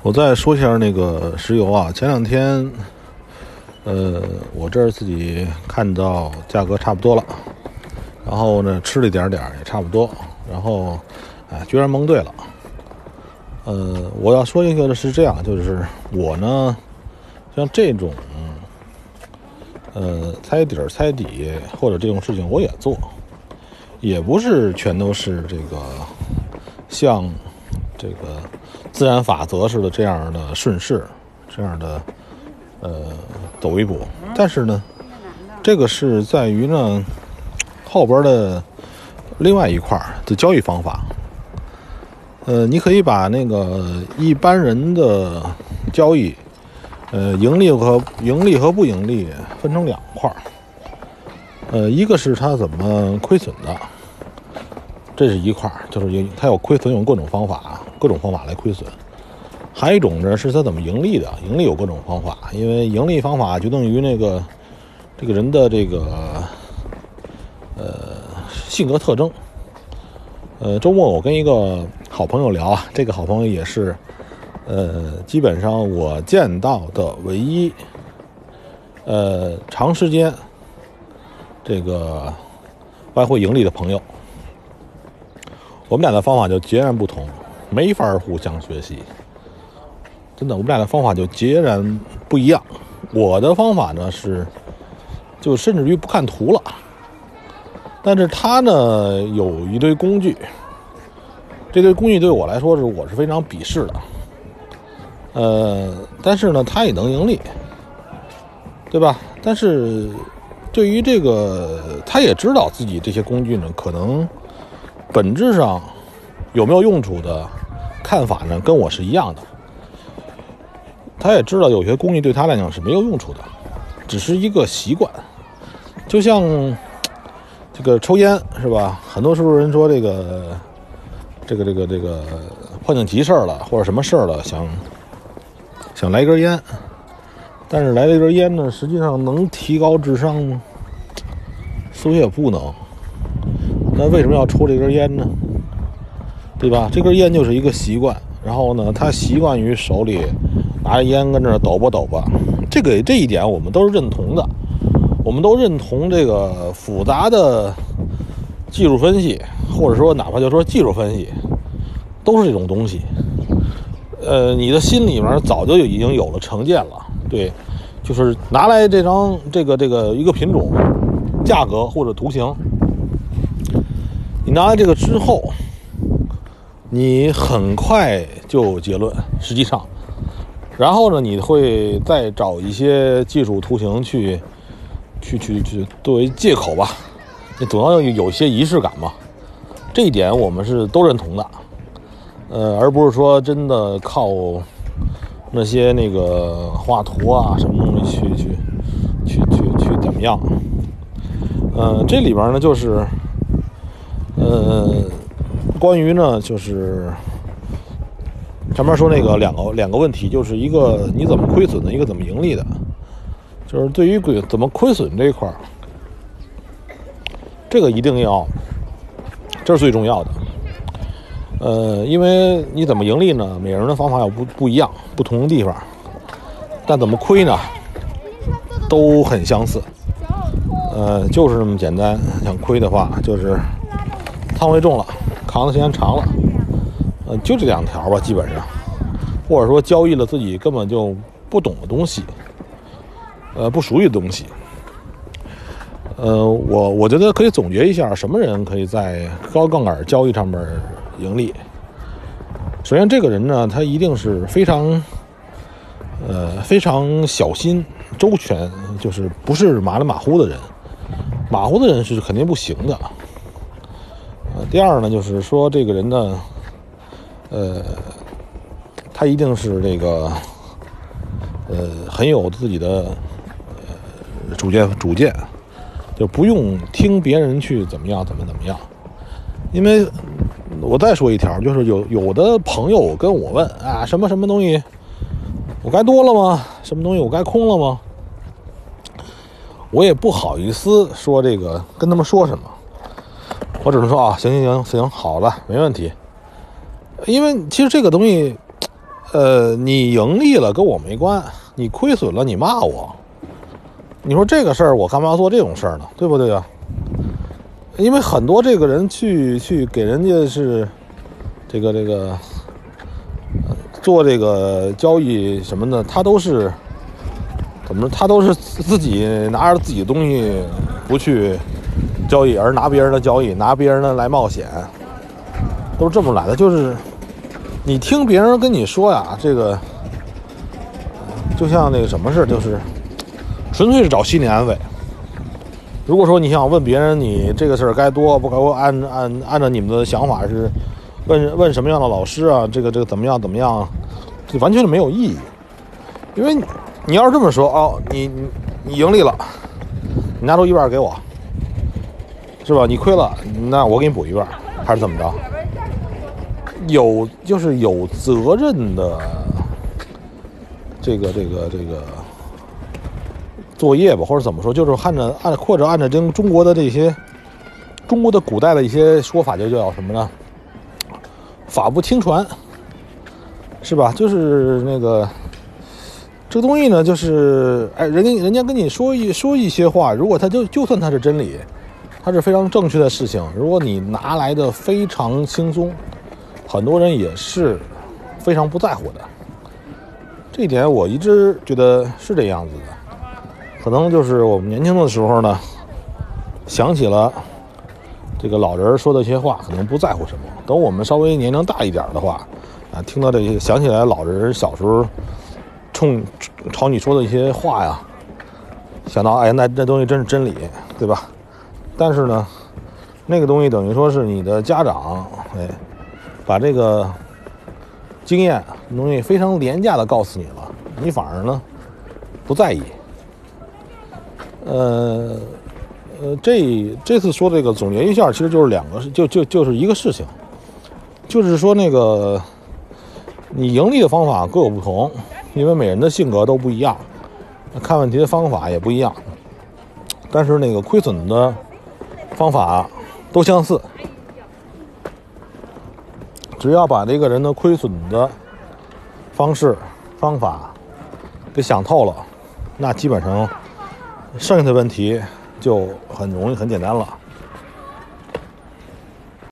我再说一下那个石油啊，前两天，呃，我这儿自己看到价格差不多了，然后呢，吃了一点点也差不多，然后，哎，居然蒙对了。呃，我要说一个的是这样，就是我呢，像这种，呃，猜底儿、猜底或者这种事情我也做，也不是全都是这个像这个。自然法则似的这样的顺势，这样的呃走一步，但是呢，这个是在于呢后边的另外一块的交易方法。呃，你可以把那个一般人的交易，呃，盈利和盈利和不盈利分成两块呃，一个是他怎么亏损的，这是一块就是有他有亏损，用各种方法。各种方法来亏损，还有一种呢是他怎么盈利的？盈利有各种方法，因为盈利方法决定于那个这个人的这个呃性格特征。呃，周末我跟一个好朋友聊啊，这个好朋友也是呃基本上我见到的唯一呃长时间这个外汇盈利的朋友。我们俩的方法就截然不同。没法互相学习，真的，我们俩的方法就截然不一样。我的方法呢是，就甚至于不看图了。但是他呢有一堆工具，这堆工具对我来说是我是非常鄙视的。呃，但是呢他也能盈利，对吧？但是对于这个，他也知道自己这些工具呢可能本质上有没有用处的。看法呢，跟我是一样的。他也知道有些工具对他来讲是没有用处的，只是一个习惯。就像这个抽烟是吧？很多时候人说这个这个这个这个碰见急事儿了或者什么事儿了，想想来一根烟，但是来了一根烟呢，实际上能提高智商吗？似乎也不能。那为什么要抽这根烟呢？对吧？这根烟就是一个习惯，然后呢，他习惯于手里拿着烟跟这抖吧抖吧。这个这一点我们都是认同的，我们都认同这个复杂的技术分析，或者说哪怕就说技术分析，都是这种东西。呃，你的心里面早就已经有了成见了，对，就是拿来这张这个这个一个品种、价格或者图形，你拿来这个之后。你很快就结论，实际上，然后呢，你会再找一些技术图形去，去去去作为借口吧，你总要有有些仪式感嘛，这一点我们是都认同的，呃，而不是说真的靠那些那个画图啊什么东西去去去去去怎么样，呃，这里边呢就是，呃。关于呢，就是前面说那个两个两个问题，就是一个你怎么亏损的，一个怎么盈利的。就是对于亏怎么亏损这一块儿，这个一定要，这是最重要的。呃，因为你怎么盈利呢？每个人的方法有不不一样，不同的地方。但怎么亏呢？都很相似。呃，就是这么简单。想亏的话，就是仓位重了。扛的时间长了，呃，就这两条吧，基本上，或者说交易了自己根本就不懂的东西，呃，不属于的东西，呃，我我觉得可以总结一下，什么人可以在高杠杆交易上面盈利？首先，这个人呢，他一定是非常，呃，非常小心周全，就是不是马里马虎的人，马虎的人是肯定不行的。第二呢，就是说这个人呢，呃，他一定是这个，呃，很有自己的呃主见，主见，就不用听别人去怎么样，怎么怎么样。因为我再说一条，就是有有的朋友跟我问啊，什么什么东西，我该多了吗？什么东西我该空了吗？我也不好意思说这个，跟他们说什么。我只能说啊，行行行行，好了，没问题。因为其实这个东西，呃，你盈利了跟我没关，你亏损了你骂我，你说这个事儿我干嘛要做这种事儿呢？对不对啊？因为很多这个人去去给人家是这个这个做这个交易什么的，他都是怎么着？他都是自己拿着自己的东西不去交易，而拿别人的交易，拿别人的来冒险，都是这么来的。就是你听别人跟你说呀，这个就像那个什么事，就是纯粹是找心理安慰。如果说你想问别人，你这个事儿该多不该按按按照你们的想法是问问什么样的老师啊？这个这个怎么样怎么样？这完全是没有意义。因为你要是这么说哦，你你你盈利了，你拿出一半给我，是吧？你亏了，那我给你补一半，还是怎么着？有就是有责任的这个这个这个作业吧，或者怎么说，就是按照按或者按照中中国的这些中国的古代的一些说法，就叫什么呢？法不轻传，是吧？就是那个这个东西呢，就是哎，人家人家跟你说一说一些话，如果他就就算他是真理，它是非常正确的事情，如果你拿来的非常轻松。很多人也是非常不在乎的，这一点我一直觉得是这样子的。可能就是我们年轻的时候呢，想起了这个老人说的一些话，可能不在乎什么。等我们稍微年龄大一点的话，啊，听到这些，想起来老人小时候冲朝你说的一些话呀，想到哎，那那东西真是真理，对吧？但是呢，那个东西等于说是你的家长，哎。把这个经验东西非常廉价的告诉你了，你反而呢不在意。呃呃，这这次说这个总结一下，其实就是两个，就就就是一个事情，就是说那个你盈利的方法各有不同，因为每人的性格都不一样，看问题的方法也不一样，但是那个亏损的方法都相似。只要把这个人的亏损的方式、方法给想透了，那基本上剩下的问题就很容易、很简单了。